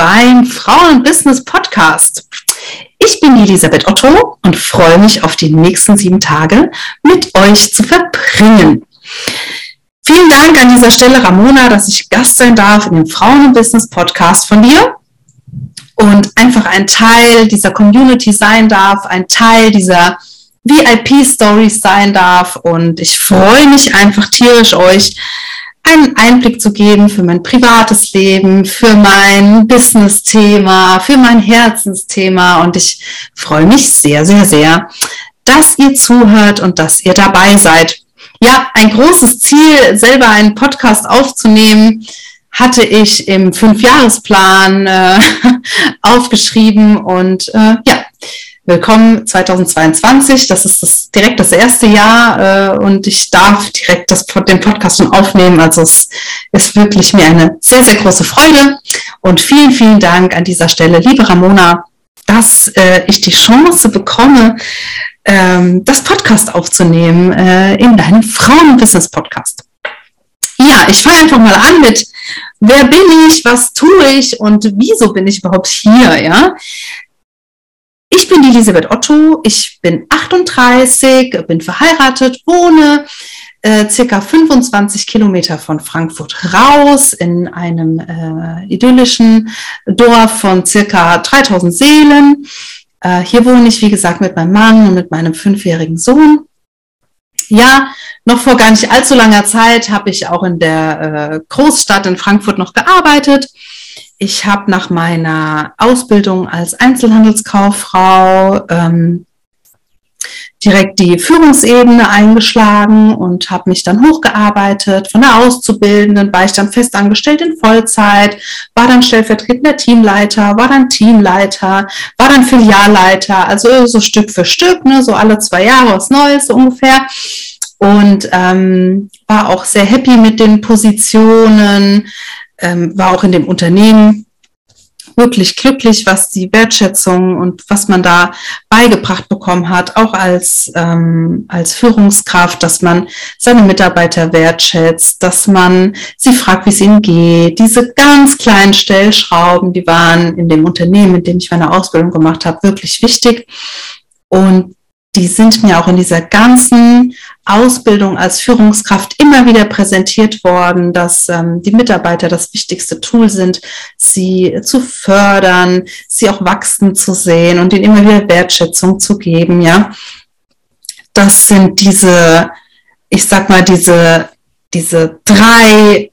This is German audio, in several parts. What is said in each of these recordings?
beim Frauen Business Podcast. Ich bin Elisabeth Otto und freue mich auf die nächsten sieben Tage mit euch zu verbringen. Vielen Dank an dieser Stelle, Ramona, dass ich Gast sein darf in dem Frauen Business Podcast von dir und einfach ein Teil dieser Community sein darf, ein Teil dieser VIP-Stories sein darf. Und ich freue mich einfach tierisch, euch einen Einblick zu geben für mein privates Leben, für mein Business-Thema, für mein Herzensthema. Und ich freue mich sehr, sehr, sehr, dass ihr zuhört und dass ihr dabei seid. Ja, ein großes Ziel, selber einen Podcast aufzunehmen, hatte ich im Fünfjahresplan äh, aufgeschrieben. Und äh, ja, Willkommen 2022. Das ist das, direkt das erste Jahr äh, und ich darf direkt das, den Podcast schon aufnehmen. Also es ist wirklich mir eine sehr, sehr große Freude. Und vielen, vielen Dank an dieser Stelle, liebe Ramona, dass äh, ich die Chance bekomme, ähm, das Podcast aufzunehmen äh, in deinem Frauen-Business-Podcast. Ja, ich fange einfach mal an mit, wer bin ich, was tue ich und wieso bin ich überhaupt hier, ja? Ich bin die Elisabeth Otto, ich bin 38, bin verheiratet, wohne äh, circa 25 Kilometer von Frankfurt raus in einem äh, idyllischen Dorf von circa 3000 Seelen. Äh, hier wohne ich, wie gesagt, mit meinem Mann und mit meinem fünfjährigen Sohn. Ja, noch vor gar nicht allzu langer Zeit habe ich auch in der äh, Großstadt in Frankfurt noch gearbeitet ich habe nach meiner Ausbildung als Einzelhandelskauffrau ähm, direkt die Führungsebene eingeschlagen und habe mich dann hochgearbeitet. Von der Auszubildenden war ich dann festangestellt in Vollzeit, war dann stellvertretender Teamleiter, war dann Teamleiter, war dann Filialleiter, also so Stück für Stück, ne, so alle zwei Jahre was Neues ungefähr. Und ähm, war auch sehr happy mit den Positionen, ähm, war auch in dem Unternehmen wirklich glücklich, was die Wertschätzung und was man da beigebracht bekommen hat, auch als, ähm, als Führungskraft, dass man seine Mitarbeiter wertschätzt, dass man sie fragt, wie es ihnen geht. Diese ganz kleinen Stellschrauben, die waren in dem Unternehmen, in dem ich meine Ausbildung gemacht habe, wirklich wichtig. Und die sind mir auch in dieser ganzen Ausbildung als Führungskraft immer wieder präsentiert worden, dass ähm, die Mitarbeiter das wichtigste Tool sind, sie zu fördern, sie auch wachsen zu sehen und ihnen immer wieder Wertschätzung zu geben, ja. Das sind diese, ich sag mal, diese, diese drei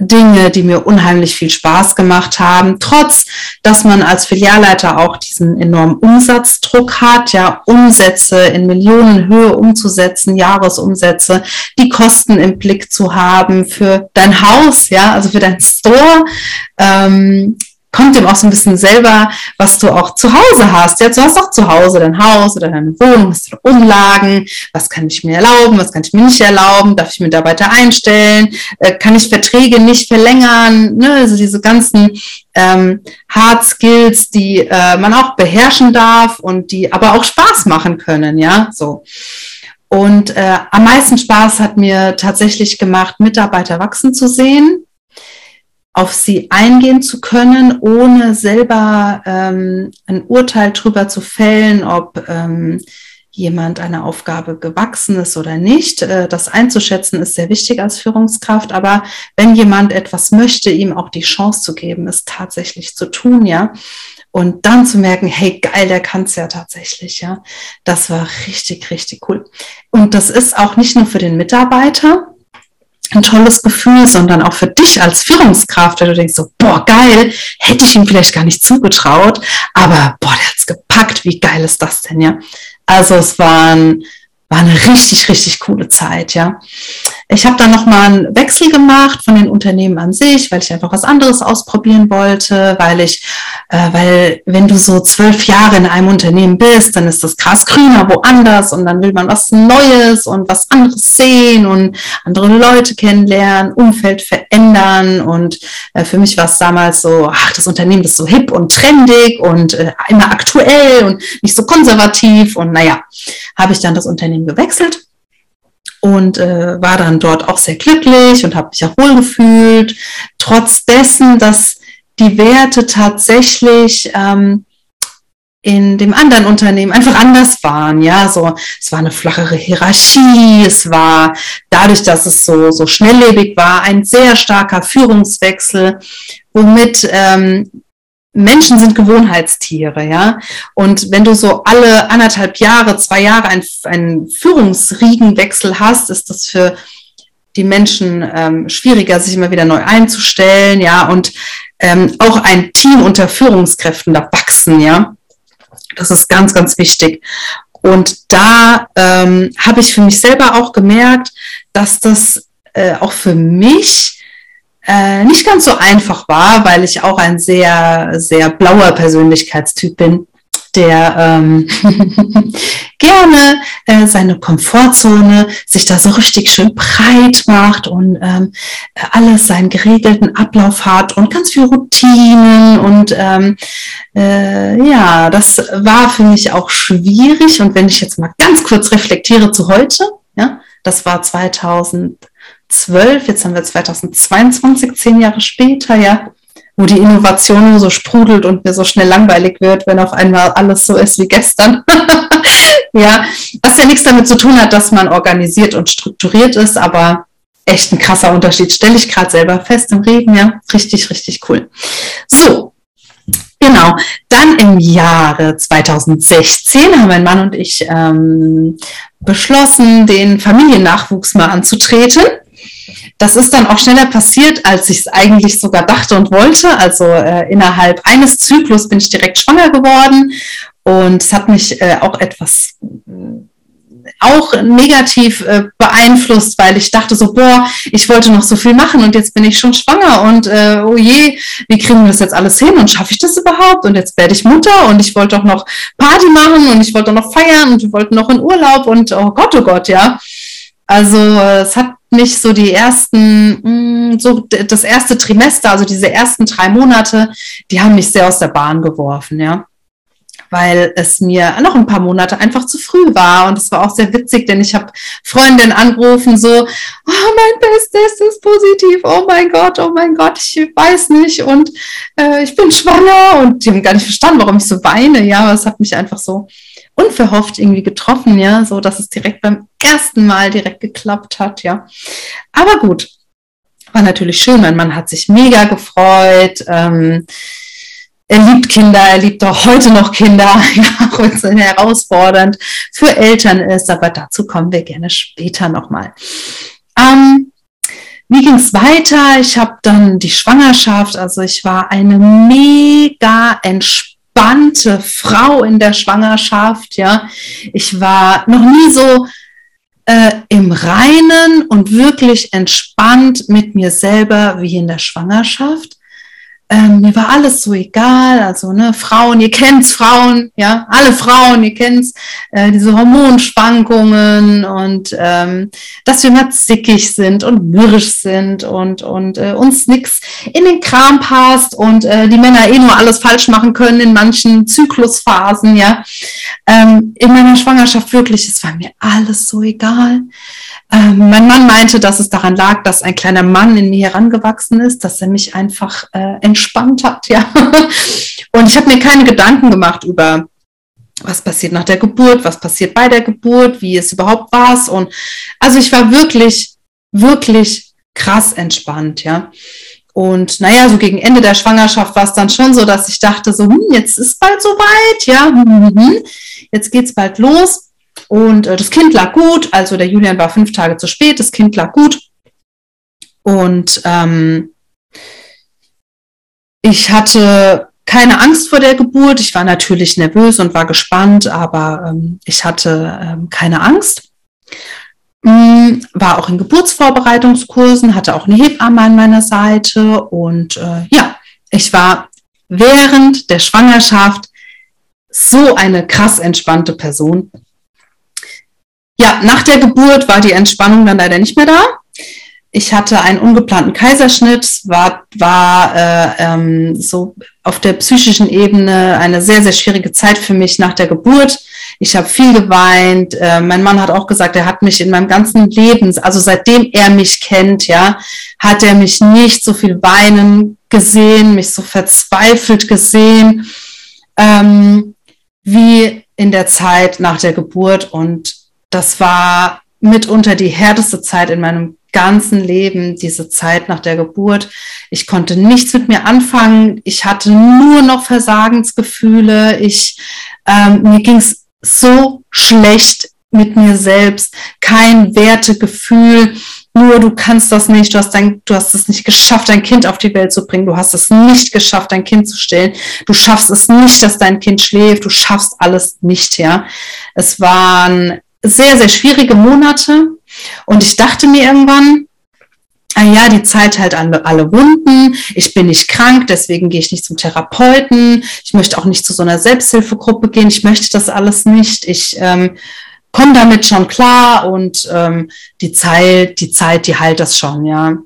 Dinge, die mir unheimlich viel Spaß gemacht haben, trotz dass man als Filialleiter auch diesen enormen Umsatzdruck hat, ja, Umsätze in Millionenhöhe umzusetzen, Jahresumsätze, die Kosten im Blick zu haben für dein Haus, ja, also für dein Store, ähm, kommt dem auch so ein bisschen selber, was du auch zu Hause hast. Ja, du hast auch zu Hause dein Haus oder deine Wohnung, hast du Umlagen, was kann ich mir erlauben, was kann ich mir nicht erlauben, darf ich Mitarbeiter einstellen, äh, kann ich Verträge nicht verlängern, ne? also diese ganzen ähm, Hard Skills, die äh, man auch beherrschen darf und die aber auch Spaß machen können, ja, so. Und äh, am meisten Spaß hat mir tatsächlich gemacht, Mitarbeiter wachsen zu sehen, auf sie eingehen zu können, ohne selber ähm, ein Urteil darüber zu fällen, ob ähm, jemand einer Aufgabe gewachsen ist oder nicht. Äh, das einzuschätzen ist sehr wichtig als Führungskraft, aber wenn jemand etwas möchte, ihm auch die Chance zu geben, es tatsächlich zu tun, ja. Und dann zu merken, hey, geil, der kann es ja tatsächlich, ja. Das war richtig, richtig cool. Und das ist auch nicht nur für den Mitarbeiter, ein tolles Gefühl, sondern auch für dich als Führungskraft, wenn du denkst so, boah, geil, hätte ich ihm vielleicht gar nicht zugetraut, aber boah, der hat's gepackt, wie geil ist das denn, ja? Also es waren war eine richtig, richtig coole Zeit, ja. Ich habe dann nochmal einen Wechsel gemacht von den Unternehmen an sich, weil ich einfach was anderes ausprobieren wollte, weil ich, äh, weil wenn du so zwölf Jahre in einem Unternehmen bist, dann ist das Gras grüner woanders und dann will man was Neues und was anderes sehen und andere Leute kennenlernen, Umfeld verändern und äh, für mich war es damals so, ach, das Unternehmen ist so hip und trendig und äh, immer aktuell und nicht so konservativ und naja, habe ich dann das Unternehmen gewechselt und äh, war dann dort auch sehr glücklich und habe mich auch wohl gefühlt, trotz dessen, dass die Werte tatsächlich ähm, in dem anderen Unternehmen einfach anders waren. Ja, so es war eine flachere Hierarchie, es war dadurch, dass es so so schnelllebig war, ein sehr starker Führungswechsel, womit ähm, Menschen sind Gewohnheitstiere, ja. Und wenn du so alle anderthalb Jahre, zwei Jahre einen, Führungsriegenwechsel hast, ist das für die Menschen ähm, schwieriger, sich immer wieder neu einzustellen, ja. Und ähm, auch ein Team unter Führungskräften da wachsen, ja. Das ist ganz, ganz wichtig. Und da ähm, habe ich für mich selber auch gemerkt, dass das äh, auch für mich äh, nicht ganz so einfach war, weil ich auch ein sehr, sehr blauer Persönlichkeitstyp bin, der ähm, gerne äh, seine Komfortzone sich da so richtig schön breit macht und ähm, alles seinen geregelten Ablauf hat und ganz viel Routinen und ähm, äh, ja, das war für mich auch schwierig. Und wenn ich jetzt mal ganz kurz reflektiere zu heute, ja, das war 2000 2012, jetzt haben wir 2022, zehn Jahre später, ja, wo die Innovation nur so sprudelt und mir so schnell langweilig wird, wenn auf einmal alles so ist wie gestern. ja, was ja nichts damit zu tun hat, dass man organisiert und strukturiert ist, aber echt ein krasser Unterschied, stelle ich gerade selber fest im Reden, ja, richtig, richtig cool. So, Genau. Dann im Jahre 2016 haben mein Mann und ich ähm, beschlossen, den Familiennachwuchs mal anzutreten. Das ist dann auch schneller passiert, als ich es eigentlich sogar dachte und wollte. Also äh, innerhalb eines Zyklus bin ich direkt schwanger geworden und es hat mich äh, auch etwas äh, auch negativ äh, beeinflusst, weil ich dachte so, boah, ich wollte noch so viel machen und jetzt bin ich schon schwanger und äh, oh je, wie kriegen wir das jetzt alles hin und schaffe ich das überhaupt? Und jetzt werde ich Mutter und ich wollte auch noch Party machen und ich wollte auch noch feiern und wir wollten noch in Urlaub und oh Gott, oh Gott, ja. Also äh, es hat mich so die ersten, mm, so das erste Trimester, also diese ersten drei Monate, die haben mich sehr aus der Bahn geworfen, ja. Weil es mir noch ein paar Monate einfach zu früh war. Und es war auch sehr witzig, denn ich habe Freundinnen angerufen, so, oh, mein Bestes ist positiv, oh mein Gott, oh mein Gott, ich weiß nicht. Und äh, ich bin schwanger und die haben gar nicht verstanden, warum ich so weine, ja, aber es hat mich einfach so unverhofft irgendwie getroffen, ja, so dass es direkt beim ersten Mal direkt geklappt hat, ja. Aber gut, war natürlich schön. Mein Mann hat sich mega gefreut. Ähm, er liebt Kinder, er liebt auch heute noch Kinder, ja, auch wenn es herausfordernd für Eltern ist, aber dazu kommen wir gerne später nochmal. Ähm, wie ging es weiter? Ich habe dann die Schwangerschaft, also ich war eine mega entspannte entspannte Frau in der Schwangerschaft, ja. Ich war noch nie so äh, im Reinen und wirklich entspannt mit mir selber wie in der Schwangerschaft ähm, mir war alles so egal. Also, ne, Frauen, ihr kennt's, Frauen, ja, alle Frauen, ihr kennt's, äh, diese Hormonschwankungen und ähm, dass wir mal zickig sind und mürrisch sind und, und äh, uns nix in den Kram passt und äh, die Männer eh nur alles falsch machen können in manchen Zyklusphasen, ja. Ähm, in meiner Schwangerschaft wirklich, es war mir alles so egal. Ähm, mein Mann meinte, dass es daran lag, dass ein kleiner Mann in mir herangewachsen ist, dass er mich einfach äh, entspannt hat, ja. Und ich habe mir keine Gedanken gemacht über was passiert nach der Geburt, was passiert bei der Geburt, wie es überhaupt war. Und also ich war wirklich, wirklich krass entspannt, ja. Und naja, so gegen Ende der Schwangerschaft war es dann schon so, dass ich dachte, so, hm, jetzt ist bald soweit, ja, hm, hm, hm, jetzt geht's bald los. Und äh, das Kind lag gut, also der Julian war fünf Tage zu spät, das Kind lag gut. Und ähm, ich hatte keine Angst vor der Geburt. Ich war natürlich nervös und war gespannt, aber ähm, ich hatte ähm, keine Angst. Mm, war auch in Geburtsvorbereitungskursen, hatte auch eine Hebamme an meiner Seite und äh, ja, ich war während der Schwangerschaft so eine krass entspannte Person. Ja, nach der Geburt war die Entspannung dann leider nicht mehr da. Ich hatte einen ungeplanten Kaiserschnitt, war, war äh, ähm, so auf der psychischen Ebene eine sehr, sehr schwierige Zeit für mich nach der Geburt. Ich habe viel geweint. Äh, mein Mann hat auch gesagt, er hat mich in meinem ganzen Leben, also seitdem er mich kennt, ja, hat er mich nicht so viel weinen gesehen, mich so verzweifelt gesehen, ähm, wie in der Zeit nach der Geburt. Und das war mitunter die härteste Zeit in meinem ganzen Leben, diese Zeit nach der Geburt. Ich konnte nichts mit mir anfangen. Ich hatte nur noch Versagensgefühle. Ich, ähm, mir ging es so schlecht mit mir selbst. Kein Wertegefühl. Nur du kannst das nicht. Du hast dein, du hast es nicht geschafft, dein Kind auf die Welt zu bringen. Du hast es nicht geschafft, dein Kind zu stillen. Du schaffst es nicht, dass dein Kind schläft. Du schaffst alles nicht, ja. Es waren sehr, sehr schwierige Monate. Und ich dachte mir irgendwann, ah ja, die Zeit halt alle, alle Wunden. Ich bin nicht krank, deswegen gehe ich nicht zum Therapeuten. Ich möchte auch nicht zu so einer Selbsthilfegruppe gehen. Ich möchte das alles nicht. Ich ähm, komme damit schon klar und ähm, die Zeit, die Zeit, die heilt das schon, ja.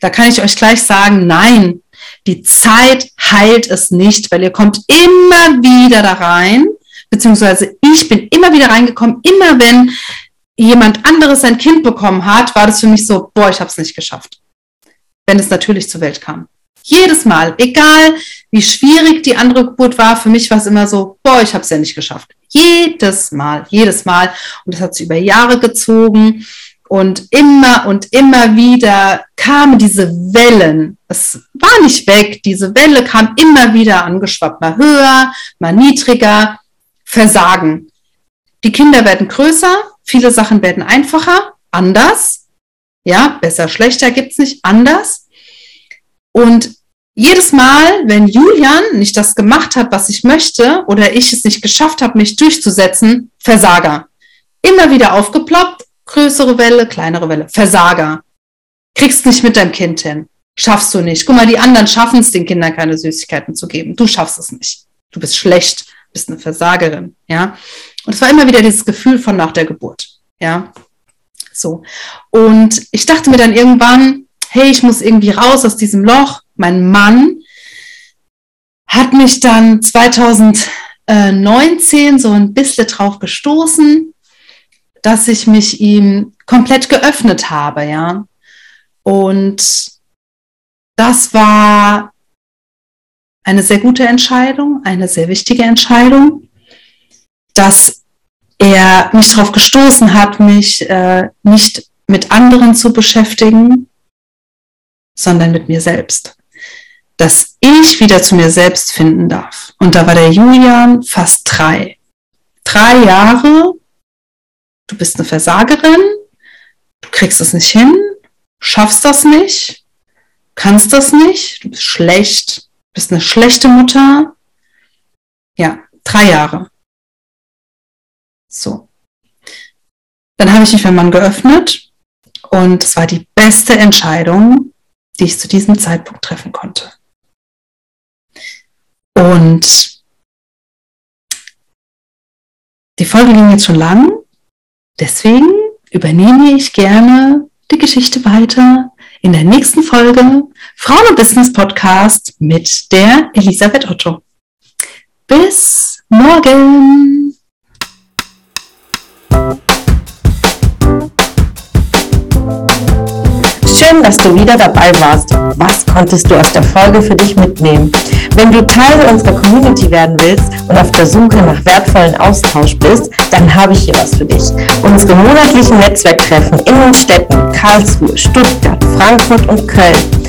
Da kann ich euch gleich sagen, nein, die Zeit heilt es nicht, weil ihr kommt immer wieder da rein beziehungsweise ich bin immer wieder reingekommen, immer wenn jemand anderes sein Kind bekommen hat, war das für mich so, boah, ich habe es nicht geschafft. Wenn es natürlich zur Welt kam. Jedes Mal, egal wie schwierig die andere Geburt war, für mich war es immer so, boah, ich habe es ja nicht geschafft. Jedes Mal, jedes Mal. Und das hat sich über Jahre gezogen. Und immer und immer wieder kamen diese Wellen. Es war nicht weg. Diese Welle kam immer wieder angeschwappt, mal höher, mal niedriger. Versagen. Die Kinder werden größer, viele Sachen werden einfacher, anders. Ja, besser, schlechter gibt's nicht, anders. Und jedes Mal, wenn Julian nicht das gemacht hat, was ich möchte, oder ich es nicht geschafft habe, mich durchzusetzen, Versager. Immer wieder aufgeploppt, größere Welle, kleinere Welle, Versager. Kriegst nicht mit deinem Kind hin. Schaffst du nicht. Guck mal, die anderen schaffen es, den Kindern keine Süßigkeiten zu geben. Du schaffst es nicht. Du bist schlecht bist eine Versagerin, ja. Und es war immer wieder dieses Gefühl von nach der Geburt, ja. So. Und ich dachte mir dann irgendwann, hey, ich muss irgendwie raus aus diesem Loch. Mein Mann hat mich dann 2019 so ein bisschen drauf gestoßen, dass ich mich ihm komplett geöffnet habe, ja. Und das war eine sehr gute Entscheidung, eine sehr wichtige Entscheidung, dass er mich darauf gestoßen hat, mich äh, nicht mit anderen zu beschäftigen, sondern mit mir selbst. Dass ich wieder zu mir selbst finden darf. Und da war der Julian fast drei. Drei Jahre, du bist eine Versagerin, du kriegst es nicht hin, schaffst das nicht, kannst das nicht, du bist schlecht, bist eine schlechte Mutter. Ja, drei Jahre. So. Dann habe ich mich für meinen Mann geöffnet und es war die beste Entscheidung, die ich zu diesem Zeitpunkt treffen konnte. Und die Folge ging jetzt schon lang, deswegen übernehme ich gerne die Geschichte weiter in der nächsten Folge Frauen und Business Podcast mit der Elisabeth Otto. Bis morgen! Schön, dass du wieder dabei warst. Was konntest du aus der Folge für dich mitnehmen? Wenn du Teil unserer Community werden willst und auf der Suche nach wertvollen Austausch bist, dann habe ich hier was für dich. Unsere monatlichen Netzwerktreffen in den Städten Karlsruhe, Stuttgart, Frankfurt und Köln.